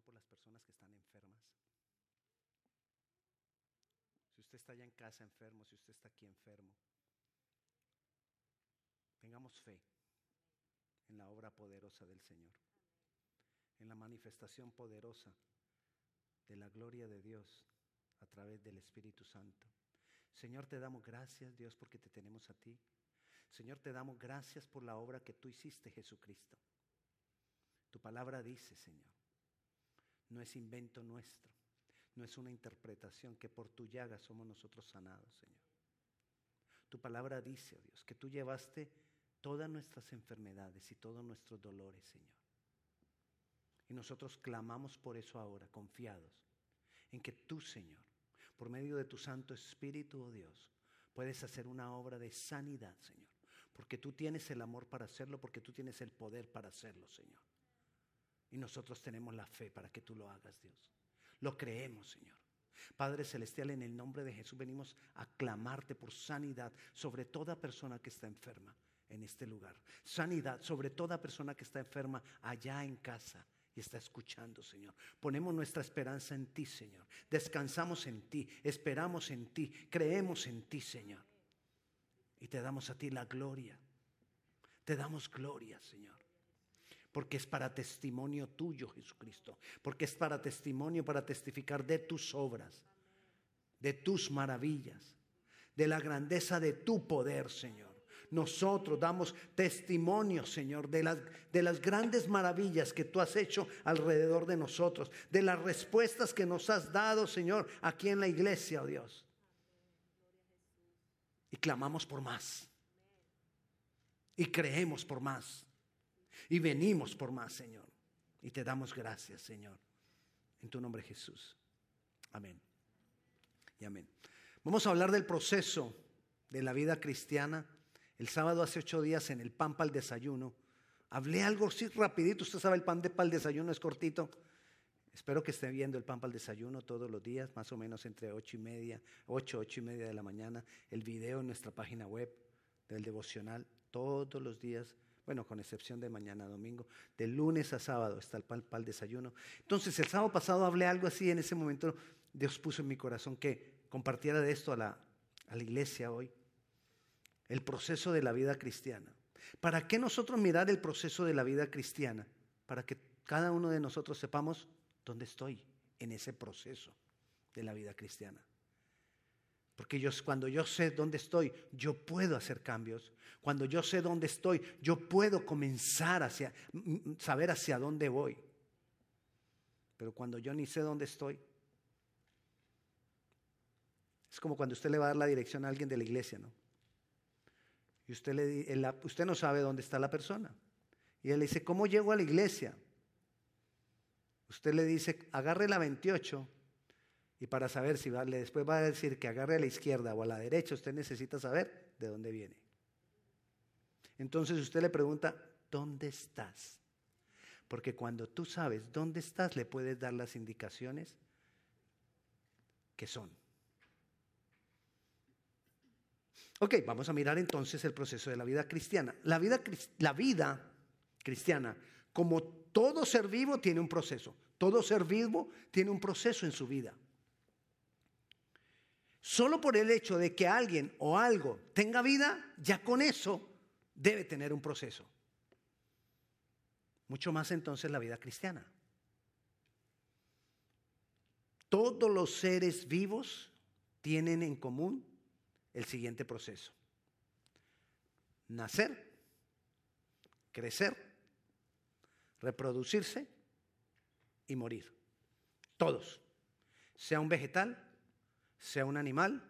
por las personas que están enfermas. Si usted está allá en casa enfermo, si usted está aquí enfermo, tengamos fe en la obra poderosa del Señor, en la manifestación poderosa de la gloria de Dios a través del Espíritu Santo. Señor, te damos gracias, Dios, porque te tenemos a ti. Señor, te damos gracias por la obra que tú hiciste, Jesucristo. Tu palabra dice, Señor, no es invento nuestro, no es una interpretación que por tu llaga somos nosotros sanados, Señor. Tu palabra dice, oh Dios, que tú llevaste todas nuestras enfermedades y todos nuestros dolores, Señor. Y nosotros clamamos por eso ahora, confiados en que tú, Señor, por medio de tu Santo Espíritu, oh Dios, puedes hacer una obra de sanidad, Señor. Porque tú tienes el amor para hacerlo, porque tú tienes el poder para hacerlo, Señor. Y nosotros tenemos la fe para que tú lo hagas, Dios. Lo creemos, Señor. Padre Celestial, en el nombre de Jesús venimos a clamarte por sanidad sobre toda persona que está enferma en este lugar. Sanidad sobre toda persona que está enferma allá en casa y está escuchando, Señor. Ponemos nuestra esperanza en ti, Señor. Descansamos en ti, esperamos en ti, creemos en ti, Señor. Y te damos a ti la gloria. Te damos gloria, Señor. Porque es para testimonio tuyo, Jesucristo. Porque es para testimonio, para testificar de tus obras, de tus maravillas, de la grandeza de tu poder, Señor. Nosotros damos testimonio, Señor, de las, de las grandes maravillas que tú has hecho alrededor de nosotros, de las respuestas que nos has dado, Señor, aquí en la iglesia, oh Dios. Y clamamos por más. Y creemos por más. Y venimos por más, Señor. Y te damos gracias, Señor. En tu nombre, Jesús. Amén. Y amén. Vamos a hablar del proceso de la vida cristiana el sábado hace ocho días en el pan para el desayuno. Hablé algo así rapidito. Usted sabe, el pan de para el desayuno es cortito. Espero que esté viendo el pan para el desayuno todos los días, más o menos entre ocho y media, ocho, ocho y media de la mañana. El video en nuestra página web del devocional todos los días. Bueno, con excepción de mañana domingo, de lunes a sábado está el pan para el desayuno. Entonces, el sábado pasado hablé algo así, en ese momento Dios puso en mi corazón que compartiera de esto a la, a la iglesia hoy el proceso de la vida cristiana. ¿Para qué nosotros mirar el proceso de la vida cristiana? Para que cada uno de nosotros sepamos dónde estoy en ese proceso de la vida cristiana. Porque yo, cuando yo sé dónde estoy, yo puedo hacer cambios. Cuando yo sé dónde estoy, yo puedo comenzar a saber hacia dónde voy. Pero cuando yo ni sé dónde estoy, es como cuando usted le va a dar la dirección a alguien de la iglesia, ¿no? Y usted, le, usted no sabe dónde está la persona. Y él le dice, ¿cómo llego a la iglesia? Usted le dice, agarre la 28 y para saber si va, después va a decir que agarre a la izquierda o a la derecha, usted necesita saber de dónde viene. Entonces usted le pregunta, ¿dónde estás? Porque cuando tú sabes dónde estás, le puedes dar las indicaciones que son. Ok, vamos a mirar entonces el proceso de la vida cristiana. La vida, la vida cristiana, como todo ser vivo, tiene un proceso. Todo ser vivo tiene un proceso en su vida. Solo por el hecho de que alguien o algo tenga vida, ya con eso debe tener un proceso. Mucho más entonces la vida cristiana. Todos los seres vivos tienen en común el siguiente proceso. Nacer, crecer, reproducirse y morir. Todos. Sea un vegetal, sea un animal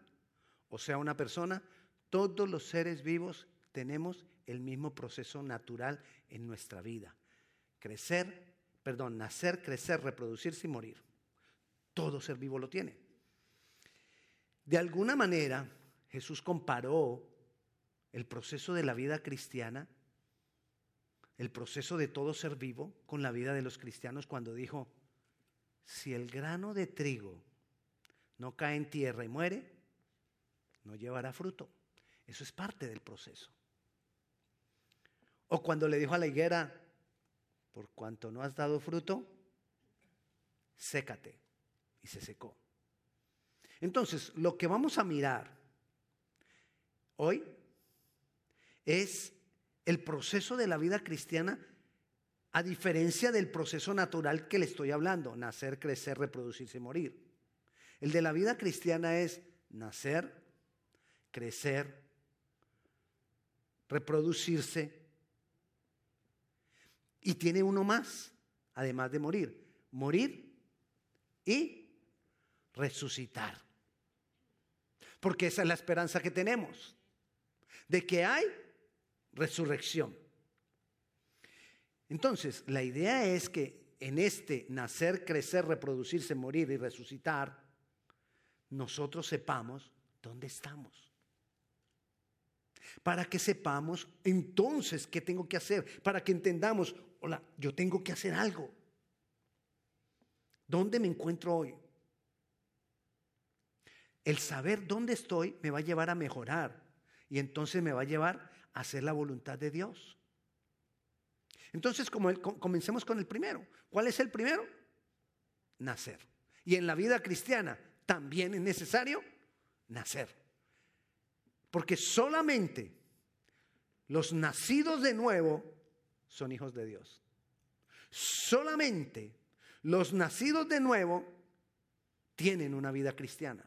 o sea una persona, todos los seres vivos tenemos el mismo proceso natural en nuestra vida. Crecer, perdón, nacer, crecer, reproducirse y morir. Todo ser vivo lo tiene. De alguna manera, Jesús comparó el proceso de la vida cristiana, el proceso de todo ser vivo, con la vida de los cristianos cuando dijo, si el grano de trigo no cae en tierra y muere, no llevará fruto. Eso es parte del proceso. O cuando le dijo a la higuera, por cuanto no has dado fruto, sécate. Y se secó. Entonces, lo que vamos a mirar hoy es el proceso de la vida cristiana a diferencia del proceso natural que le estoy hablando, nacer, crecer, reproducirse, morir. El de la vida cristiana es nacer, crecer, reproducirse y tiene uno más, además de morir, morir y resucitar. Porque esa es la esperanza que tenemos, de que hay resurrección. Entonces, la idea es que en este nacer, crecer, reproducirse, morir y resucitar, nosotros sepamos dónde estamos. Para que sepamos entonces qué tengo que hacer, para que entendamos, hola, yo tengo que hacer algo. ¿Dónde me encuentro hoy? El saber dónde estoy me va a llevar a mejorar y entonces me va a llevar a hacer la voluntad de Dios. Entonces, como comencemos con el primero. ¿Cuál es el primero? Nacer. Y en la vida cristiana también es necesario nacer. Porque solamente los nacidos de nuevo son hijos de Dios. Solamente los nacidos de nuevo tienen una vida cristiana.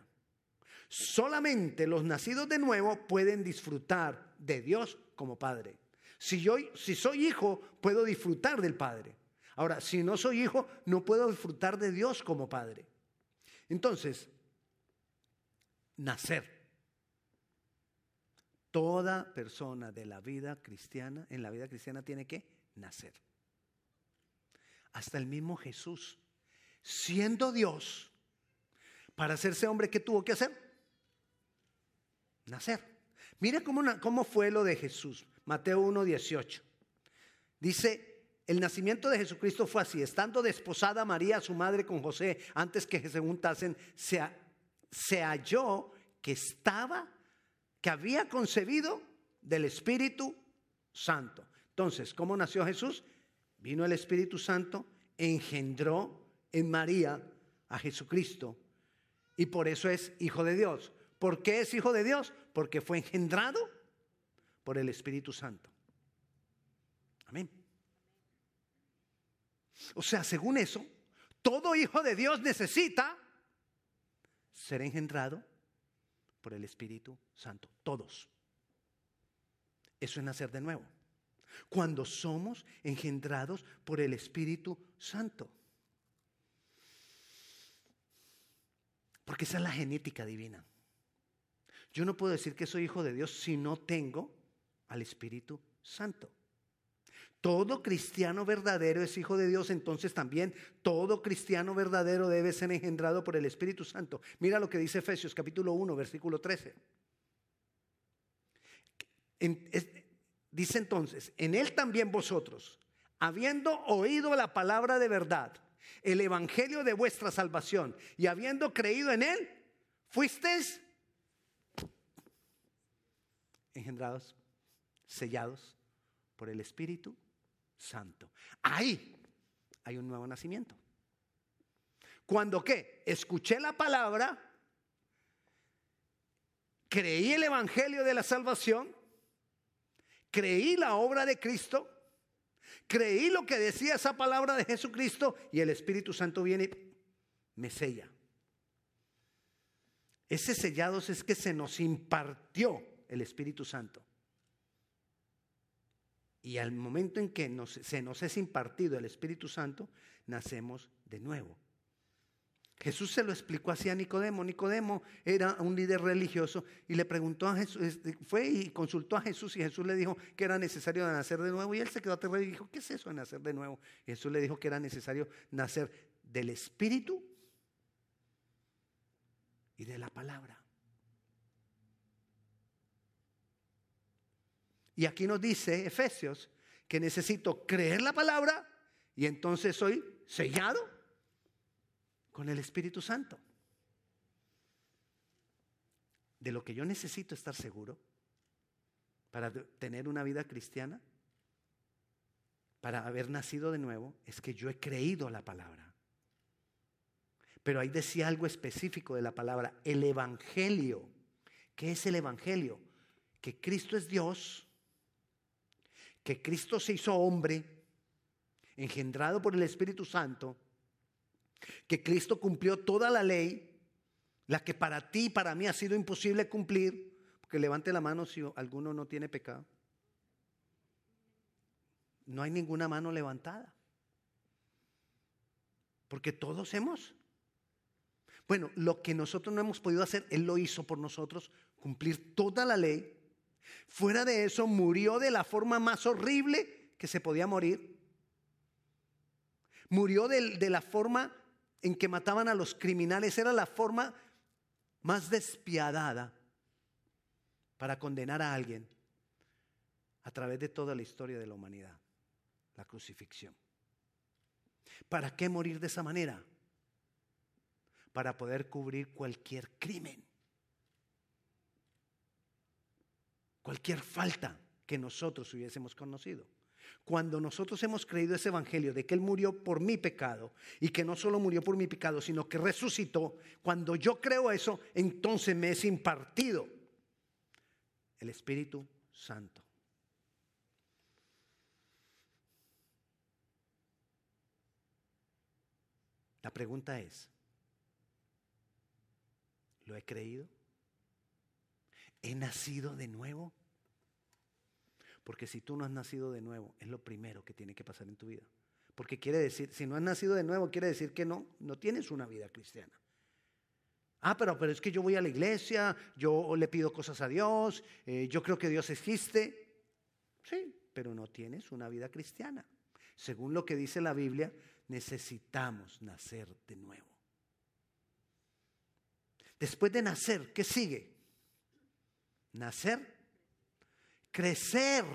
Solamente los nacidos de nuevo pueden disfrutar de Dios como Padre. Si, yo, si soy hijo, puedo disfrutar del Padre. Ahora, si no soy hijo, no puedo disfrutar de Dios como Padre. Entonces, nacer. Toda persona de la vida cristiana, en la vida cristiana, tiene que nacer. Hasta el mismo Jesús, siendo Dios, para hacerse hombre, ¿qué tuvo que hacer? Nacer. Mira cómo, cómo fue lo de Jesús. Mateo 1.18. Dice, el nacimiento de Jesucristo fue así. Estando desposada María, su madre, con José, antes que se juntasen, se, se halló que estaba, que había concebido del Espíritu Santo. Entonces, ¿cómo nació Jesús? Vino el Espíritu Santo, engendró en María a Jesucristo y por eso es hijo de Dios. ¿Por qué es hijo de Dios? Porque fue engendrado por el Espíritu Santo. Amén. O sea, según eso, todo hijo de Dios necesita ser engendrado por el Espíritu Santo. Todos. Eso es nacer de nuevo. Cuando somos engendrados por el Espíritu Santo. Porque esa es la genética divina. Yo no puedo decir que soy hijo de Dios si no tengo al Espíritu Santo. Todo cristiano verdadero es hijo de Dios, entonces también todo cristiano verdadero debe ser engendrado por el Espíritu Santo. Mira lo que dice Efesios capítulo 1, versículo 13. dice entonces, en él también vosotros, habiendo oído la palabra de verdad, el evangelio de vuestra salvación, y habiendo creído en él, fuisteis engendrados, sellados por el Espíritu Santo. Ahí hay un nuevo nacimiento. Cuando qué? Escuché la palabra, creí el Evangelio de la salvación, creí la obra de Cristo, creí lo que decía esa palabra de Jesucristo y el Espíritu Santo viene y me sella. Ese sellados es que se nos impartió el Espíritu Santo. Y al momento en que se nos es impartido el Espíritu Santo, nacemos de nuevo. Jesús se lo explicó así a Nicodemo. Nicodemo era un líder religioso y le preguntó a Jesús, fue y consultó a Jesús y Jesús le dijo que era necesario nacer de nuevo y él se quedó aterrado y dijo, ¿qué es eso de nacer de nuevo? Y Jesús le dijo que era necesario nacer del Espíritu y de la palabra. Y aquí nos dice Efesios que necesito creer la palabra y entonces soy sellado con el Espíritu Santo. De lo que yo necesito estar seguro para tener una vida cristiana, para haber nacido de nuevo, es que yo he creído la palabra. Pero ahí decía algo específico de la palabra, el Evangelio. ¿Qué es el Evangelio? Que Cristo es Dios, que Cristo se hizo hombre, engendrado por el Espíritu Santo, que Cristo cumplió toda la ley, la que para ti y para mí ha sido imposible cumplir, porque levante la mano si alguno no tiene pecado. No hay ninguna mano levantada. Porque todos hemos. Bueno, lo que nosotros no hemos podido hacer, Él lo hizo por nosotros, cumplir toda la ley. Fuera de eso, murió de la forma más horrible que se podía morir. Murió de, de la forma en que mataban a los criminales. Era la forma más despiadada para condenar a alguien a través de toda la historia de la humanidad, la crucifixión. ¿Para qué morir de esa manera? Para poder cubrir cualquier crimen, cualquier falta que nosotros hubiésemos conocido. Cuando nosotros hemos creído ese evangelio de que Él murió por mi pecado y que no solo murió por mi pecado, sino que resucitó, cuando yo creo eso, entonces me es impartido el Espíritu Santo. La pregunta es, ¿lo he creído? ¿He nacido de nuevo? Porque si tú no has nacido de nuevo, es lo primero que tiene que pasar en tu vida. Porque quiere decir, si no has nacido de nuevo, quiere decir que no, no tienes una vida cristiana. Ah, pero, pero es que yo voy a la iglesia, yo le pido cosas a Dios, eh, yo creo que Dios existe. Sí, pero no tienes una vida cristiana. Según lo que dice la Biblia, necesitamos nacer de nuevo. Después de nacer, ¿qué sigue? Nacer crecer.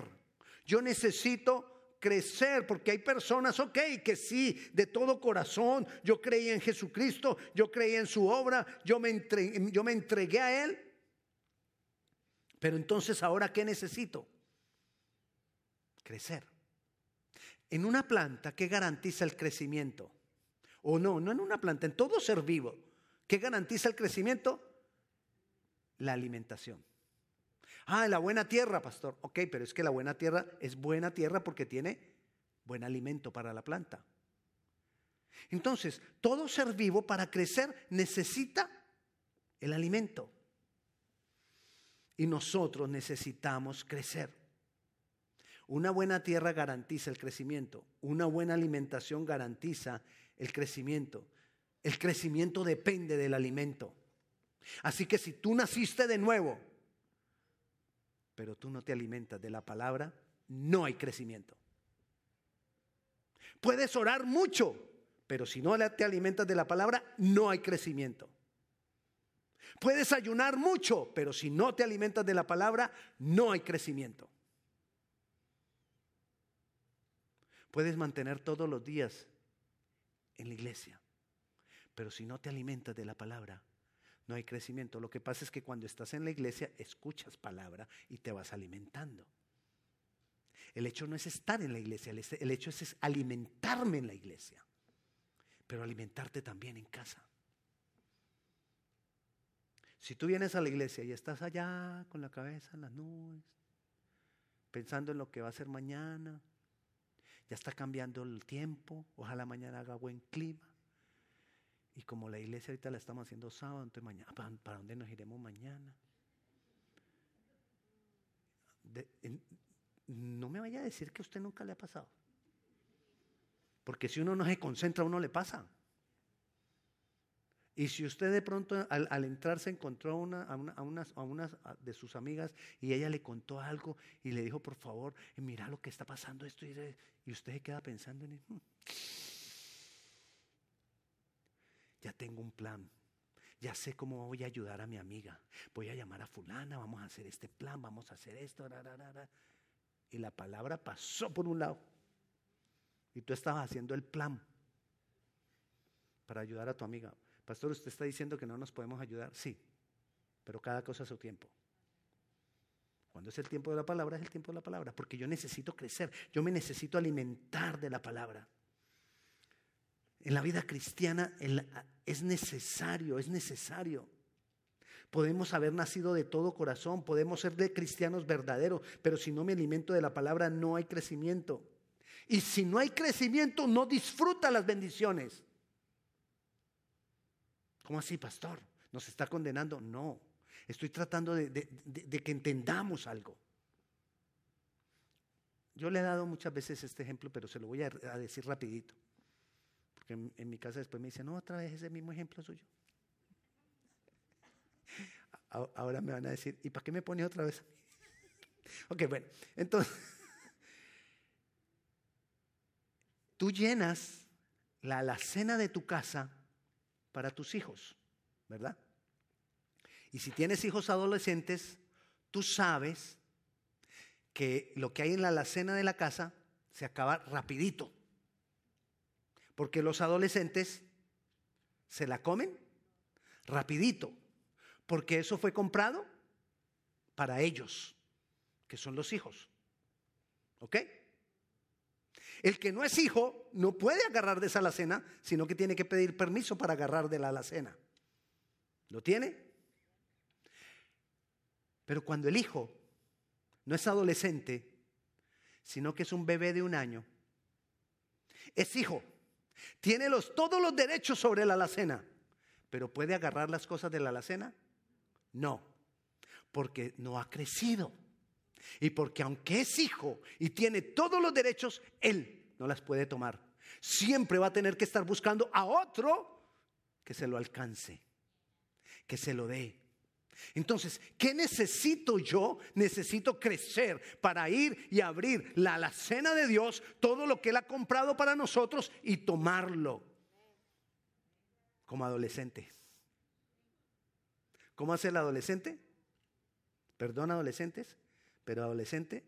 Yo necesito crecer porque hay personas, ok, que sí, de todo corazón, yo creí en Jesucristo, yo creí en su obra, yo me entregué, yo me entregué a Él. Pero entonces ahora, ¿qué necesito? Crecer. En una planta, ¿qué garantiza el crecimiento? O no, no en una planta, en todo ser vivo. ¿Qué garantiza el crecimiento? La alimentación. Ah, la buena tierra, pastor. Ok, pero es que la buena tierra es buena tierra porque tiene buen alimento para la planta. Entonces, todo ser vivo para crecer necesita el alimento. Y nosotros necesitamos crecer. Una buena tierra garantiza el crecimiento. Una buena alimentación garantiza el crecimiento. El crecimiento depende del alimento. Así que si tú naciste de nuevo, pero tú no te alimentas de la palabra, no hay crecimiento. Puedes orar mucho, pero si no te alimentas de la palabra, no hay crecimiento. Puedes ayunar mucho, pero si no te alimentas de la palabra, no hay crecimiento. Puedes mantener todos los días en la iglesia, pero si no te alimentas de la palabra, no hay crecimiento. Lo que pasa es que cuando estás en la iglesia escuchas palabra y te vas alimentando. El hecho no es estar en la iglesia, el hecho es, alimentarme en la iglesia, pero alimentarte también en casa. Si tú vienes a la iglesia y estás allá con la cabeza en las nubes, pensando en lo que va a ser mañana, ya está cambiando el tiempo, ojalá mañana haga buen clima, y como la iglesia ahorita la estamos haciendo sábado, entonces mañana, ¿para, dónde nos iremos mañana? no me vaya a decir que a usted nunca le ha pasado. Porque si uno no se concentra, a uno le pasa. Y si usted de pronto al, entrar se encontró una, a, una, a, una, de sus amigas y ella le contó algo y le dijo, por favor, mira lo que está pasando esto, y, usted se queda pensando en eso. Ya tengo un plan. Ya sé cómo voy a ayudar a mi amiga. Voy a llamar a fulana, vamos a hacer este plan, vamos a hacer esto. Y la palabra pasó por un lado. Y tú estabas haciendo el plan para ayudar a tu amiga. Pastor, usted está diciendo que no nos podemos ayudar. Sí, pero cada cosa a su tiempo. Cuando es el tiempo de la palabra, es el tiempo de la palabra, porque yo necesito crecer, yo me necesito alimentar de la palabra. En la vida cristiana es necesario, es necesario. Podemos haber nacido de todo corazón, podemos ser de cristianos verdaderos, pero si no me alimento de la palabra no hay crecimiento. Y si no hay crecimiento, no disfruta las bendiciones. ¿Cómo así, pastor? ¿Nos está condenando? No. Estoy tratando de, que entendamos algo. Yo le he dado muchas veces este ejemplo, pero se lo voy a, decir rapidito. Porque en, mi casa después me dicen, no, otra vez ese mismo ejemplo suyo. Ahora me van a decir, ¿y para qué me pone otra vez? ok, bueno, entonces, tú llenas la alacena de tu casa para tus hijos, ¿verdad? Y si tienes hijos adolescentes, tú sabes que lo que hay en la alacena de la casa se acaba rapidito. Porque los adolescentes se la comen rapidito porque eso fue comprado para ellos, que son los hijos. ¿Ok? El que no es hijo no puede agarrar de esa alacena, sino que tiene que pedir permiso para agarrar de la alacena. ¿Lo tiene? Pero cuando el hijo no es adolescente, sino que es un bebé de un año, es hijo, tiene los, todos los derechos sobre la alacena, pero puede agarrar las cosas de la alacena no, porque no ha crecido. Y porque aunque es hijo y tiene todos los derechos, él no las puede tomar. Siempre va a tener que estar buscando a otro que se lo alcance, que se lo dé. Entonces, ¿qué necesito yo? Necesito crecer para ir y abrir la alacena de Dios, todo lo que Él ha comprado para nosotros y tomarlo como adolescente. ¿Cómo hace el adolescente? Perdón, adolescentes, pero adolescente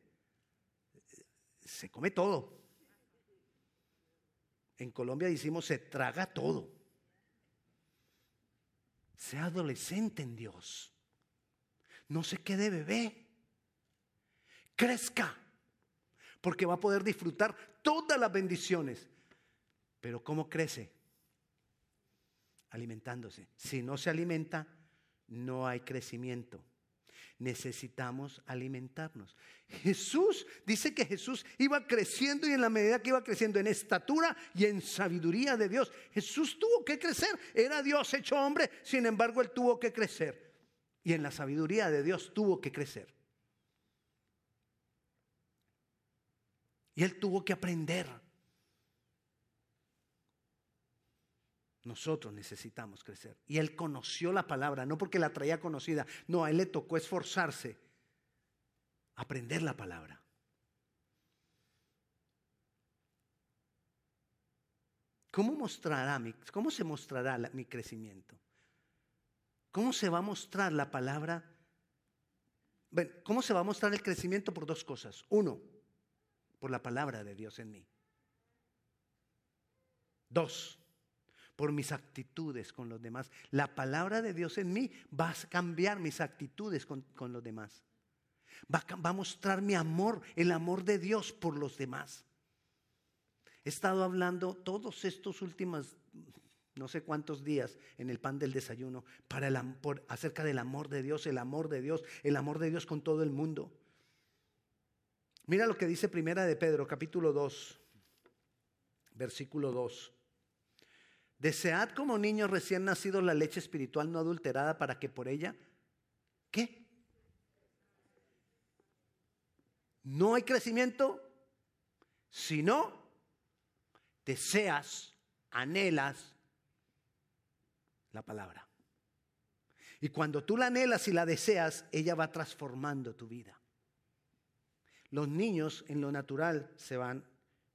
se come todo. En Colombia decimos se traga todo. Sea adolescente en Dios. No se quede bebé. Crezca. Porque va a poder disfrutar todas las bendiciones. Pero ¿cómo crece? Alimentándose. Si no se alimenta, no hay crecimiento. Necesitamos alimentarnos. Jesús dice que Jesús iba creciendo y en la medida que iba creciendo en estatura y en sabiduría de Dios, Jesús tuvo que crecer. Era Dios hecho hombre, sin embargo, él tuvo que crecer. Y en la sabiduría de Dios tuvo que crecer. Y él tuvo que aprender. Nosotros necesitamos crecer. Y él conoció la palabra, no porque la traía conocida, no, a él le tocó esforzarse, aprender la palabra. ¿Cómo, mostrará mi, cómo se mostrará mi crecimiento? ¿Cómo se va a mostrar la palabra? Bueno, ¿Cómo se va a mostrar el crecimiento? Por dos cosas. Uno, por la palabra de Dios en mí. Dos, por mis actitudes con los demás. La palabra de Dios en mí va a cambiar mis actitudes con, los demás. Va va a mostrar mi amor, el amor de Dios por los demás. He estado hablando todos estos últimos no sé cuántos días en el pan del desayuno para el, por, acerca del amor de Dios, el amor de Dios, el amor de Dios con todo el mundo. Mira lo que dice Primera de Pedro, capítulo 2, versículo 2. Desead como niños recién nacidos la leche espiritual no adulterada para que por ella, ¿qué? No hay crecimiento si no deseas, anhelas la palabra. Y cuando tú la anhelas y la deseas, ella va transformando tu vida. Los niños en lo natural se van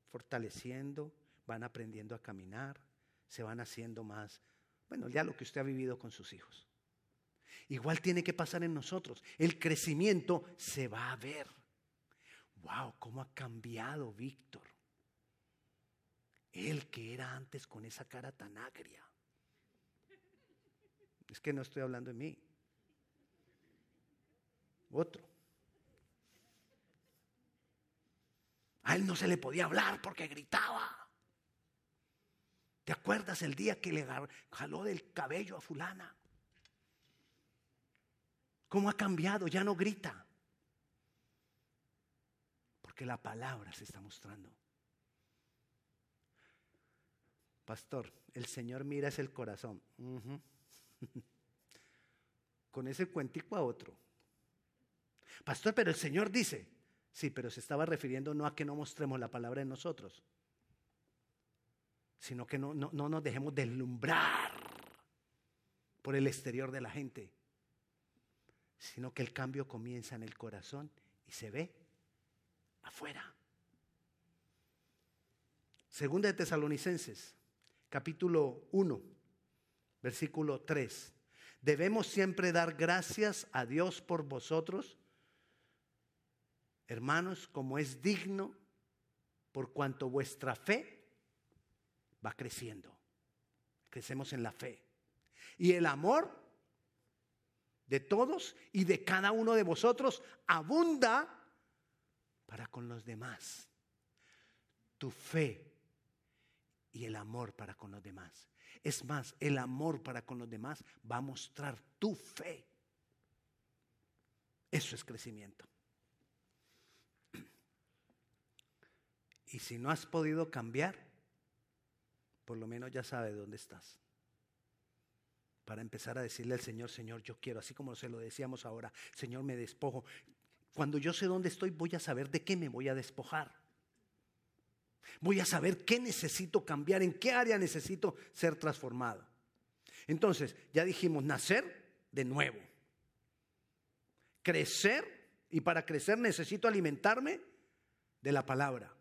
fortaleciendo, van aprendiendo a caminar, se van haciendo más, bueno, ya lo que usted ha vivido con sus hijos. Igual tiene que pasar en nosotros. El crecimiento se va a ver. Wow, cómo ha cambiado Víctor. Él que era antes con esa cara tan agria. Es que no estoy hablando de mí. Otro. A él no se le podía hablar porque gritaba. ¿Te acuerdas el día que le jaló del cabello a fulana? ¿Cómo ha cambiado? Ya no grita. Porque la palabra se está mostrando. Pastor, el Señor mira es el corazón. Con ese cuentico a otro. Pastor, pero el Señor dice, sí, pero se estaba refiriendo no a que no mostremos la palabra en nosotros, sino que no, no, no nos dejemos deslumbrar por el exterior de la gente, sino que el cambio comienza en el corazón y se ve afuera. Segunda de Tesalonicenses, capítulo 1, versículo 3. Debemos siempre dar gracias a Dios por vosotros, hermanos, como es digno, por cuanto vuestra fe va creciendo. Crecemos en la fe. Y el amor de todos y de cada uno de vosotros abunda para con los demás. Tu fe y el amor para con los demás. Es más, el amor para con los demás va a mostrar tu fe. Eso es crecimiento. Y si no has podido cambiar, por lo menos ya sabe dónde estás. Para empezar a decirle al Señor, Señor, yo quiero, así como se lo decíamos ahora, Señor, me despojo. Cuando yo sé dónde estoy, voy a saber de qué me voy a despojar. Voy a saber qué necesito cambiar, en qué área necesito ser transformado. Entonces, ya dijimos, nacer de nuevo. Crecer, y para crecer necesito alimentarme de la palabra.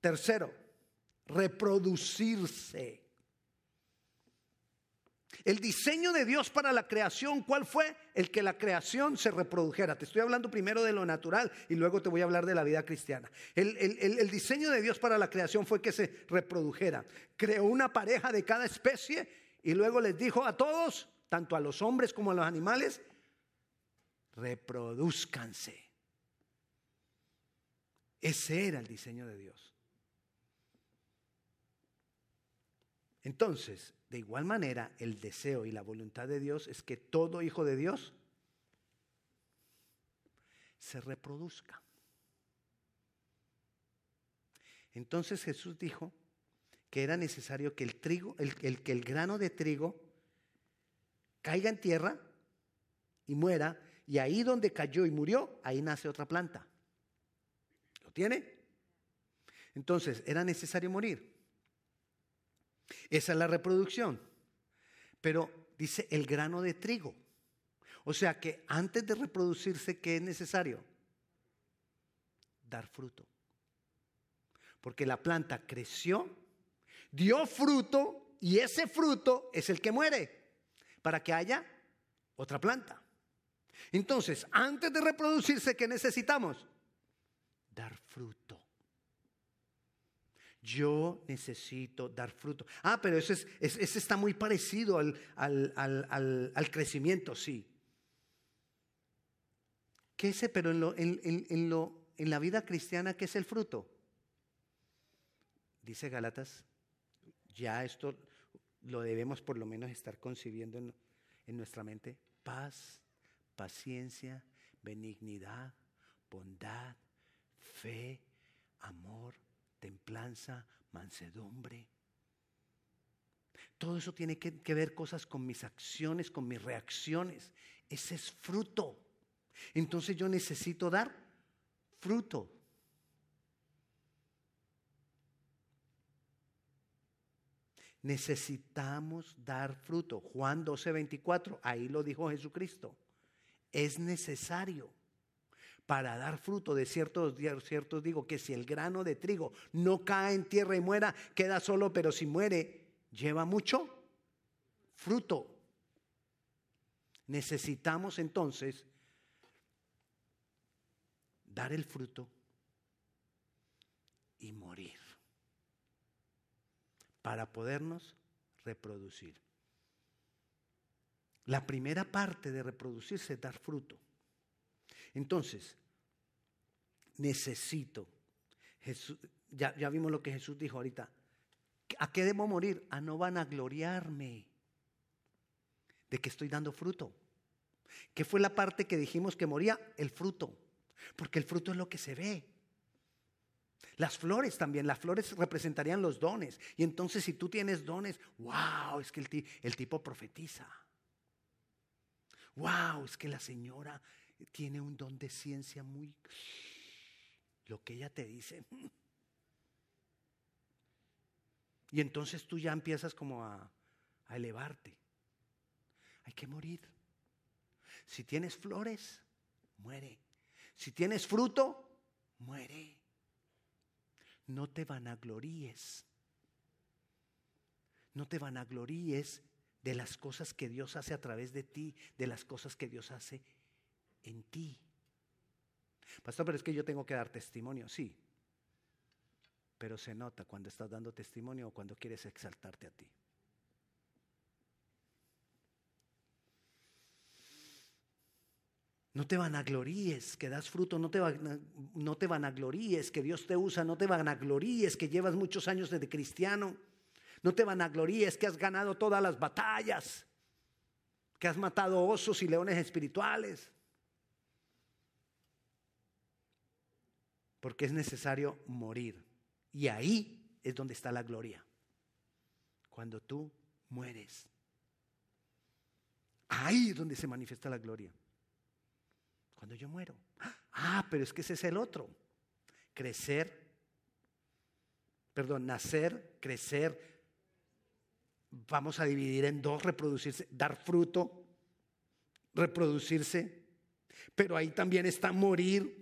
Tercero, reproducirse. El diseño de Dios para la creación, ¿cuál fue? El que la creación se reprodujera. Te estoy hablando primero de lo natural y luego te voy a hablar de la vida cristiana. El, el, diseño de Dios para la creación fue que se reprodujera. Creó una pareja de cada especie y luego les dijo a todos, tanto a los hombres como a los animales, reproduzcanse. Ese era el diseño de Dios. Entonces, de igual manera, el deseo y la voluntad de Dios es que todo hijo de Dios se reproduzca. Entonces Jesús dijo que era necesario que el trigo, el, que el grano de trigo caiga en tierra y muera, y ahí donde cayó y murió, ahí nace otra planta. ¿Lo tiene? Entonces, era necesario morir. Esa es la reproducción. Pero dice el grano de trigo. O sea que antes de reproducirse, ¿qué es necesario? Dar fruto. Porque la planta creció, dio fruto y ese fruto es el que muere para que haya otra planta. Entonces, antes de reproducirse, ¿qué necesitamos? Dar fruto. Yo necesito dar fruto. Ah, pero ese, está muy parecido al, al, crecimiento, sí. ¿Qué es? Pero en, lo, en, lo, en la vida cristiana, ¿qué es el fruto? Dice Galatas, ya esto lo debemos por lo menos estar concibiendo en, en nuestra mente. Paz, paciencia, benignidad, bondad, fe, amor, templanza, mansedumbre. Todo eso tiene que, ver cosas con mis acciones, con mis reacciones. Ese es fruto. Entonces yo necesito dar fruto. Necesitamos dar fruto. Juan 12, 24, ahí lo dijo Jesucristo. Es necesario para dar fruto. De ciertos, ciertos digo que si el grano de trigo no cae en tierra y muera, queda solo, pero si muere, lleva mucho fruto. Necesitamos entonces dar el fruto y morir para podernos reproducir. La primera parte de reproducirse es dar fruto. Entonces, necesito. Jesús, ya, vimos lo que Jesús dijo ahorita. ¿A qué debo morir? A no van a gloriarme de que estoy dando fruto. ¿Qué fue la parte que dijimos que moría? El fruto. Porque el fruto es lo que se ve. Las flores también, las flores representarían los dones. Y entonces si tú tienes dones, wow, es que el tipo profetiza. Wow, es que la señora tiene un don de ciencia muy... Lo que ella te dice. Y entonces tú ya empiezas como a, a elevarte. Hay que morir. Si tienes flores, muere. Si tienes fruto, muere. No te vanagloríes. No te vanagloríes de las cosas que Dios hace a través de ti, de las cosas que Dios hace en ti. Pastor, pero es que yo tengo que dar testimonio, sí. Pero se nota cuando estás dando testimonio o cuando quieres exaltarte a ti. No te vanagloríes que das fruto, no te, no te vanagloríes que Dios te usa, no te vanagloríes que llevas muchos años desde cristiano, no te vanagloríes que has ganado todas las batallas, que has matado osos y leones espirituales. Porque es necesario morir. Y ahí es donde está la gloria. Cuando tú mueres. Ahí es donde se manifiesta la gloria. Cuando yo muero. Ah, pero es que ese es el otro. Crecer, perdón, nacer, crecer. Vamos a dividir en dos, reproducirse, dar fruto, reproducirse. Pero ahí también está morir.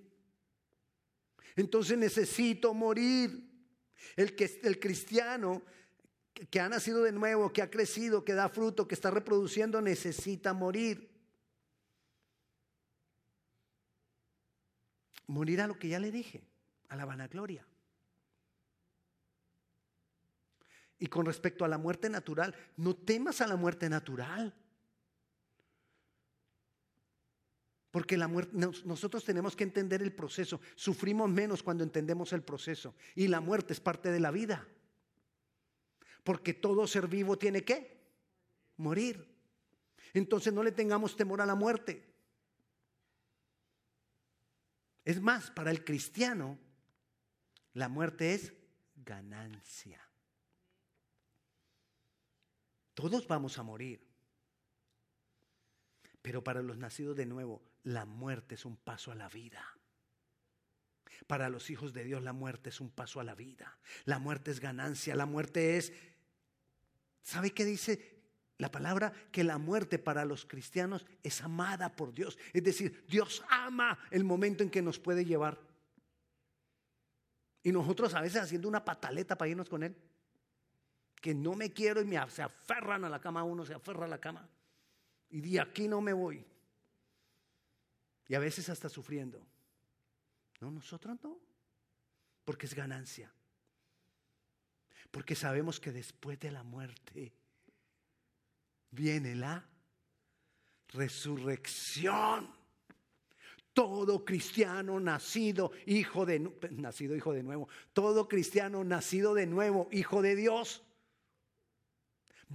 Entonces necesito morir. El, que, el cristiano que ha nacido de nuevo, que ha crecido, que da fruto, que está reproduciendo, necesita morir. morir a lo que ya le dije, a la vanagloria. Y con respecto a la muerte natural, no temas a la muerte natural. Porque la muerte, nosotros tenemos que entender el proceso. Sufrimos menos cuando entendemos el proceso. Y la muerte es parte de la vida. Porque todo ser vivo tiene que morir. Entonces no le tengamos temor a la muerte. Es más, para el cristiano, la muerte es ganancia. Todos vamos a morir. Pero para los nacidos de nuevo, la muerte es un paso a la vida. Para los hijos de Dios, la muerte es un paso a la vida. La muerte es ganancia. La muerte es... ¿Sabe qué dice la palabra que la muerte para los cristianos es amada por Dios. Es decir, Dios ama el momento en que nos puede llevar. Y nosotros a veces haciendo una pataleta para irnos con Él. Que no me quiero y me, se aferran a la cama, uno se aferra a la cama. Y de aquí no me voy. Y a veces hasta sufriendo. No, nosotros no. Porque es ganancia. Porque sabemos que después de la muerte viene la resurrección. Todo cristiano nacido hijo de nacido hijo de nuevo, todo cristiano nacido de nuevo, hijo de Dios,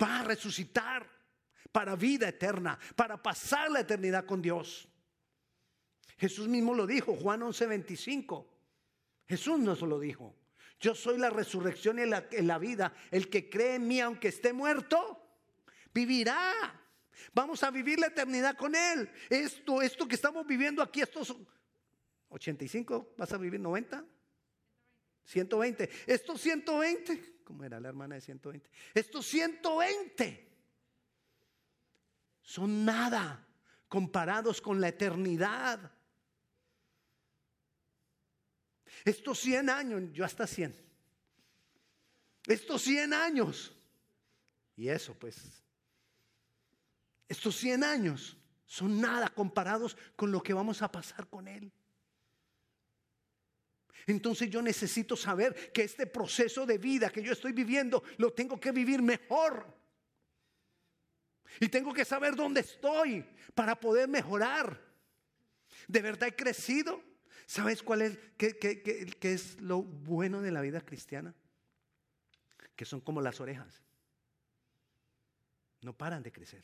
va a resucitar para vida eterna, para pasar la eternidad con Dios. Jesús mismo lo dijo, Juan 11:25. Jesús nos lo dijo. Yo soy la resurrección y la, la vida. El que cree en mí, aunque esté muerto, vivirá. Vamos a vivir la eternidad con Él. Esto, esto que estamos viviendo aquí, estos 85, vas a vivir 90, 120. Estos 120, ¿cómo era la hermana de 120? Estos 120 son nada comparados con la eternidad. Estos 100 años, yo hasta 100. Estos 100 años. Y eso pues estos 100 años son nada comparados con lo que vamos a pasar con Él. Entonces yo necesito saber que este proceso de vida que yo estoy viviendo lo tengo que vivir mejor. Y tengo que saber dónde estoy para poder mejorar. ¿De verdad he crecido? ¿Sabes cuál es, qué, qué es lo bueno de la vida cristiana? que son como las orejas. No paran de crecer.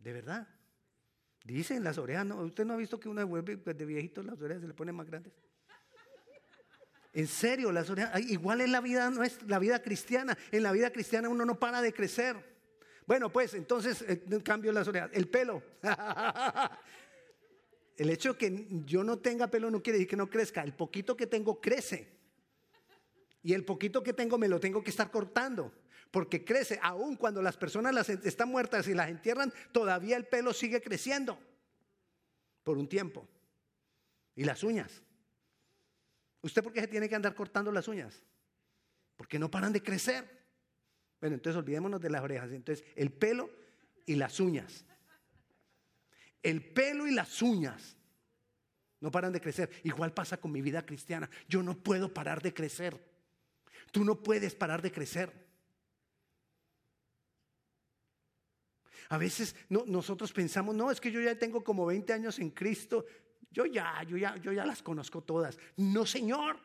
De verdad. Dicen las orejas, ¿no? ¿usted no ha visto que una de viejito las orejas se le ponen más grandes? En serio, las orejas, igual en la vida es la vida cristiana. En la vida cristiana uno no para de crecer. Bueno, pues entonces, eh, cambio las orejas, el pelo. el hecho de que yo no tenga pelo no quiere decir que no crezca. El poquito que tengo crece. Y el poquito que tengo me lo tengo que estar cortando. Porque crece, aún cuando las personas las están muertas y las entierran, todavía el pelo sigue creciendo. Por un tiempo. Y las uñas. ¿Usted por qué se tiene que andar cortando las uñas? Porque no paran de crecer. Bueno, entonces olvidémonos de las orejas. Entonces, el pelo y las uñas. El pelo y las uñas no paran de crecer. Igual pasa con mi vida cristiana. Yo no puedo parar de crecer. Tú no puedes parar de crecer. A veces nosotros pensamos, no, es que yo ya tengo como 20 años en Cristo. Yo ya, yo ya, yo ya las conozco todas. No, Señor.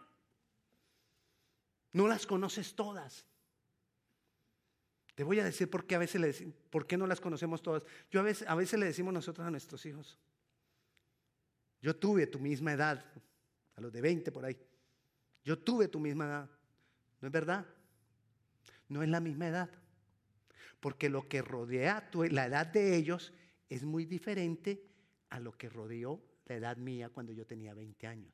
No las conoces todas. Te voy a decir por qué a veces le decimos, por qué no las conocemos todas. Yo a veces, a veces le decimos nosotros a nuestros hijos. Yo tuve tu misma edad, a los de 20 por ahí. Yo tuve tu misma edad. ¿No es verdad? No es la misma edad. Porque lo que rodea la edad de ellos es muy diferente a lo que rodeó la edad mía cuando yo tenía 20 años.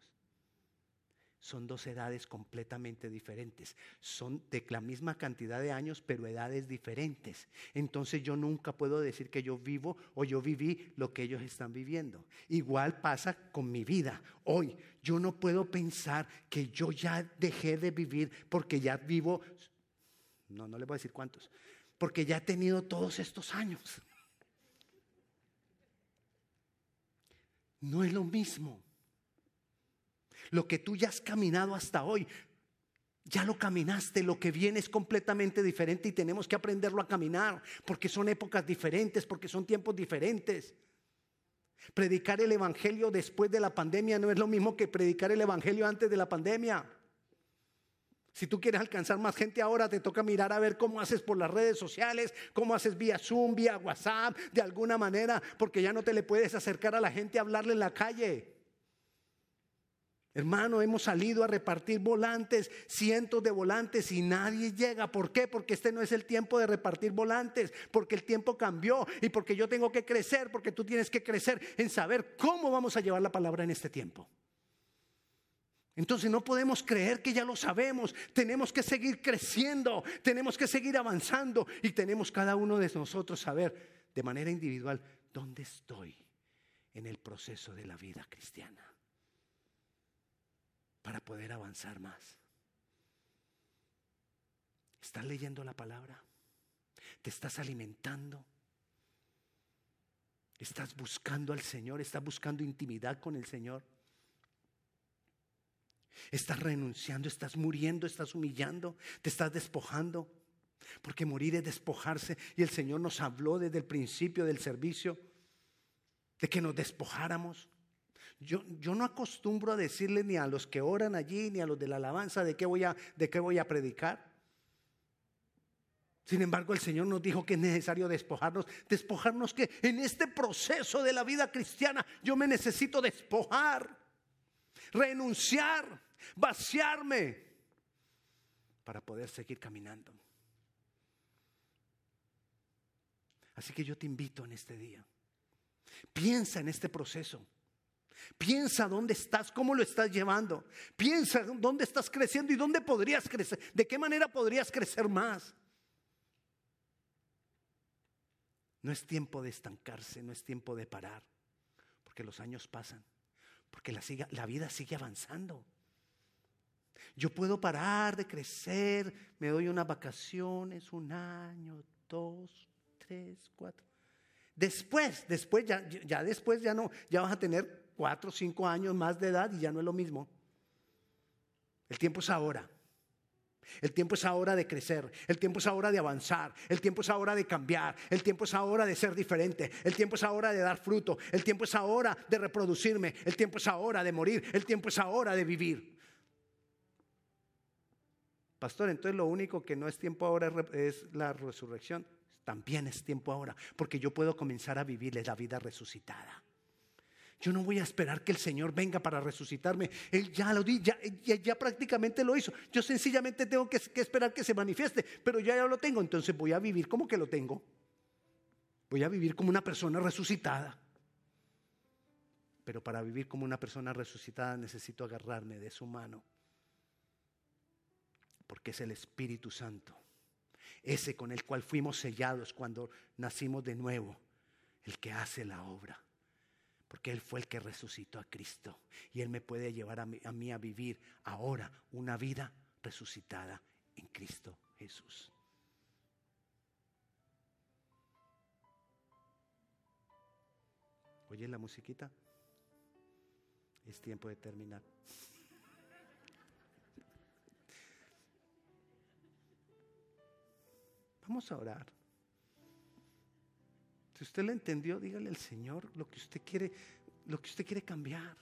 Son dos edades completamente diferentes. Son de la misma cantidad de años, pero edades diferentes. Entonces yo nunca puedo decir que yo vivo o yo viví lo que ellos están viviendo. Igual pasa con mi vida. Hoy yo no puedo pensar que yo ya dejé de vivir porque ya vivo, no, no le voy a decir cuántos, porque ya he tenido todos estos años. No es lo mismo. Lo que tú ya has caminado hasta hoy, ya lo caminaste, lo que viene es completamente diferente y tenemos que aprenderlo a caminar, porque son épocas diferentes, porque son tiempos diferentes. Predicar el Evangelio después de la pandemia no es lo mismo que predicar el Evangelio antes de la pandemia. Si tú quieres alcanzar más gente ahora, te toca mirar a ver cómo haces por las redes sociales, cómo haces vía Zoom, vía WhatsApp, de alguna manera, porque ya no te le puedes acercar a la gente a hablarle en la calle. Hermano, hemos salido a repartir volantes, cientos de volantes y nadie llega. ¿Por qué? Porque este no es el tiempo de repartir volantes, porque el tiempo cambió y porque yo tengo que crecer, porque tú tienes que crecer en saber cómo vamos a llevar la palabra en este tiempo. Entonces no podemos creer que ya lo sabemos, tenemos que seguir creciendo, tenemos que seguir avanzando y tenemos cada uno de nosotros saber de manera individual dónde estoy en el proceso de la vida cristiana para poder avanzar más. ¿Estás leyendo la palabra? ¿Te estás alimentando? ¿Estás buscando al Señor? ¿Estás buscando intimidad con el Señor? ¿Estás renunciando? ¿Estás muriendo? ¿Estás humillando? ¿Te estás despojando? Porque morir es despojarse. Y el Señor nos habló desde el principio del servicio de que nos despojáramos. Yo, no acostumbro a decirle ni a los que oran allí, ni a los de la alabanza de qué voy a, de qué voy a predicar. Sin embargo, el Señor nos dijo que es necesario despojarnos. Despojarnos que en este proceso de la vida cristiana yo me necesito despojar, renunciar, vaciarme para poder seguir caminando. Así que yo te invito en este día. Piensa en este proceso. Piensa dónde estás, cómo lo estás llevando. Piensa dónde estás creciendo y dónde podrías crecer. ¿De qué manera podrías crecer más? No es tiempo de estancarse, no es tiempo de parar, porque los años pasan, porque la, vida sigue avanzando. Yo puedo parar de crecer, me doy unas vacaciones, un año, dos, tres, cuatro. Después, después, ya, ya después ya no, ya vas a tener cuatro o cinco años más de edad y ya no es lo mismo. El tiempo es ahora. El tiempo es ahora de crecer, el tiempo es ahora de avanzar, el tiempo es ahora de cambiar, el tiempo es ahora de ser diferente, el tiempo es ahora de dar fruto, el tiempo es ahora de reproducirme, el tiempo es ahora de morir, el tiempo es ahora de vivir. Pastor, entonces lo único que no es tiempo ahora es la resurrección. También es tiempo ahora, porque yo puedo comenzar a vivir la vida resucitada. Yo no voy a esperar que el Señor venga para resucitarme. Él ya lo di, ya, ya, prácticamente lo hizo. Yo sencillamente tengo que, esperar que se manifieste, pero ya, ya lo tengo. Entonces voy a vivir como que lo tengo. Voy a vivir como una persona resucitada. Pero para vivir como una persona resucitada necesito agarrarme de su mano. Porque es el Espíritu Santo. Ese con el cual fuimos sellados cuando nacimos de nuevo. El que hace la obra. Porque Él fue el que resucitó a Cristo. Y Él me puede llevar a mí a, vivir ahora una vida resucitada en Cristo Jesús. ¿Oye la musiquita? Es tiempo de terminar. Vamos a orar. Si usted lo entendió, dígale al Señor lo que usted quiere, lo que usted quiere cambiar.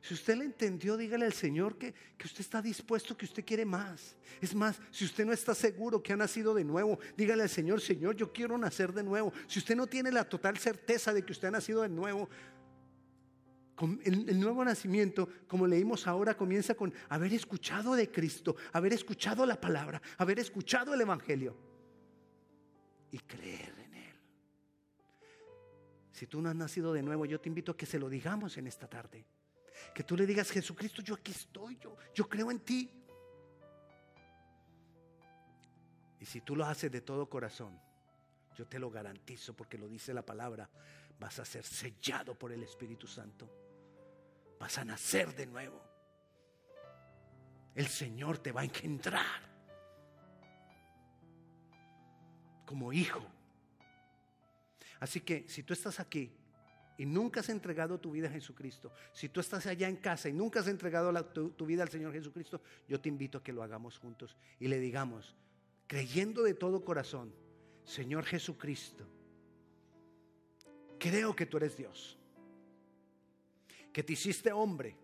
Si usted le entendió, dígale al Señor que, que, usted está dispuesto, que usted quiere más. Es más, si usted no está seguro que ha nacido de nuevo, dígale al Señor, Señor, yo quiero nacer de nuevo. Si usted no tiene la total certeza de que usted ha nacido de nuevo, el, nuevo nacimiento, como leímos ahora, comienza con haber escuchado de Cristo, haber escuchado la palabra, haber escuchado el Evangelio y creer en Él. Si tú no has nacido de nuevo, yo te invito a que se lo digamos en esta tarde. Que tú le digas, Jesucristo, yo aquí estoy, yo, yo creo en ti. Y si tú lo haces de todo corazón, yo te lo garantizo porque lo dice la palabra, vas a ser sellado por el Espíritu Santo. Vas a nacer de nuevo. El Señor te va a engendrar como hijo. Así que si tú estás aquí y nunca has entregado tu vida a Jesucristo, si tú estás allá en casa y nunca has entregado tu, tu, vida al Señor Jesucristo, yo te invito a que lo hagamos juntos y le digamos, creyendo de todo corazón, Señor Jesucristo, creo que tú eres Dios, que te hiciste hombre,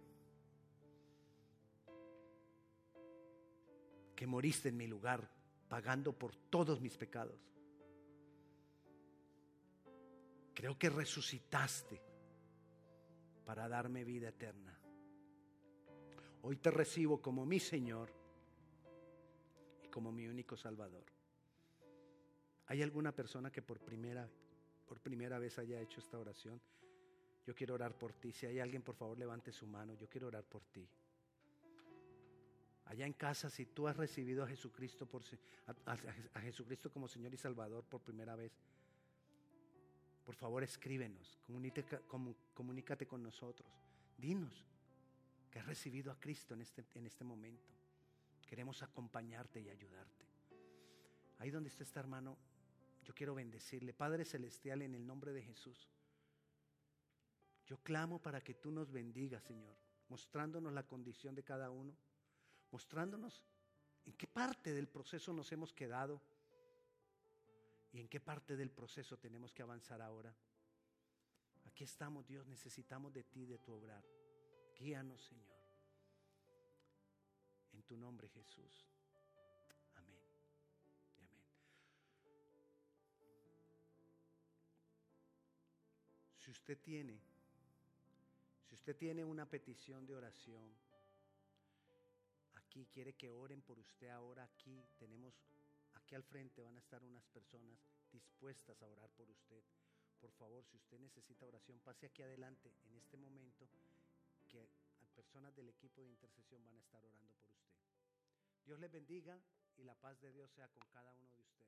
que moriste en mi lugar pagando por todos mis pecados. Creo que resucitaste para darme vida eterna. Hoy te recibo como mi Señor y como mi único Salvador. ¿Hay alguna persona que por primera por primera vez haya hecho esta oración, yo quiero orar por ti. Si hay alguien, por favor, levante su mano. Yo quiero orar por ti. Allá en casa, si tú has recibido a Jesucristo, por, a, Jesucristo como Señor y Salvador por primera vez, por favor escríbenos, comunícate, con nosotros. Dinos que has recibido a Cristo en este, en este momento. Queremos acompañarte y ayudarte. Ahí donde está este hermano, yo quiero bendecirle. Padre Celestial, en el nombre de Jesús. Yo clamo para que tú nos bendigas, Señor, mostrándonos la condición de cada uno, mostrándonos en qué parte del proceso nos hemos quedado y en qué parte del proceso tenemos que avanzar ahora. Aquí estamos, Dios, necesitamos de ti, de tu obrar. Guíanos, Señor. En tu nombre, Jesús. Si usted tiene, si usted tiene una petición de oración, aquí quiere que oren por usted ahora, aquí tenemos, aquí al frente van a estar unas personas dispuestas a orar por usted. Por favor, si usted necesita oración, pase aquí adelante en este momento que personas del equipo de intercesión van a estar orando por usted. Dios les bendiga y la paz de Dios sea con cada uno de ustedes.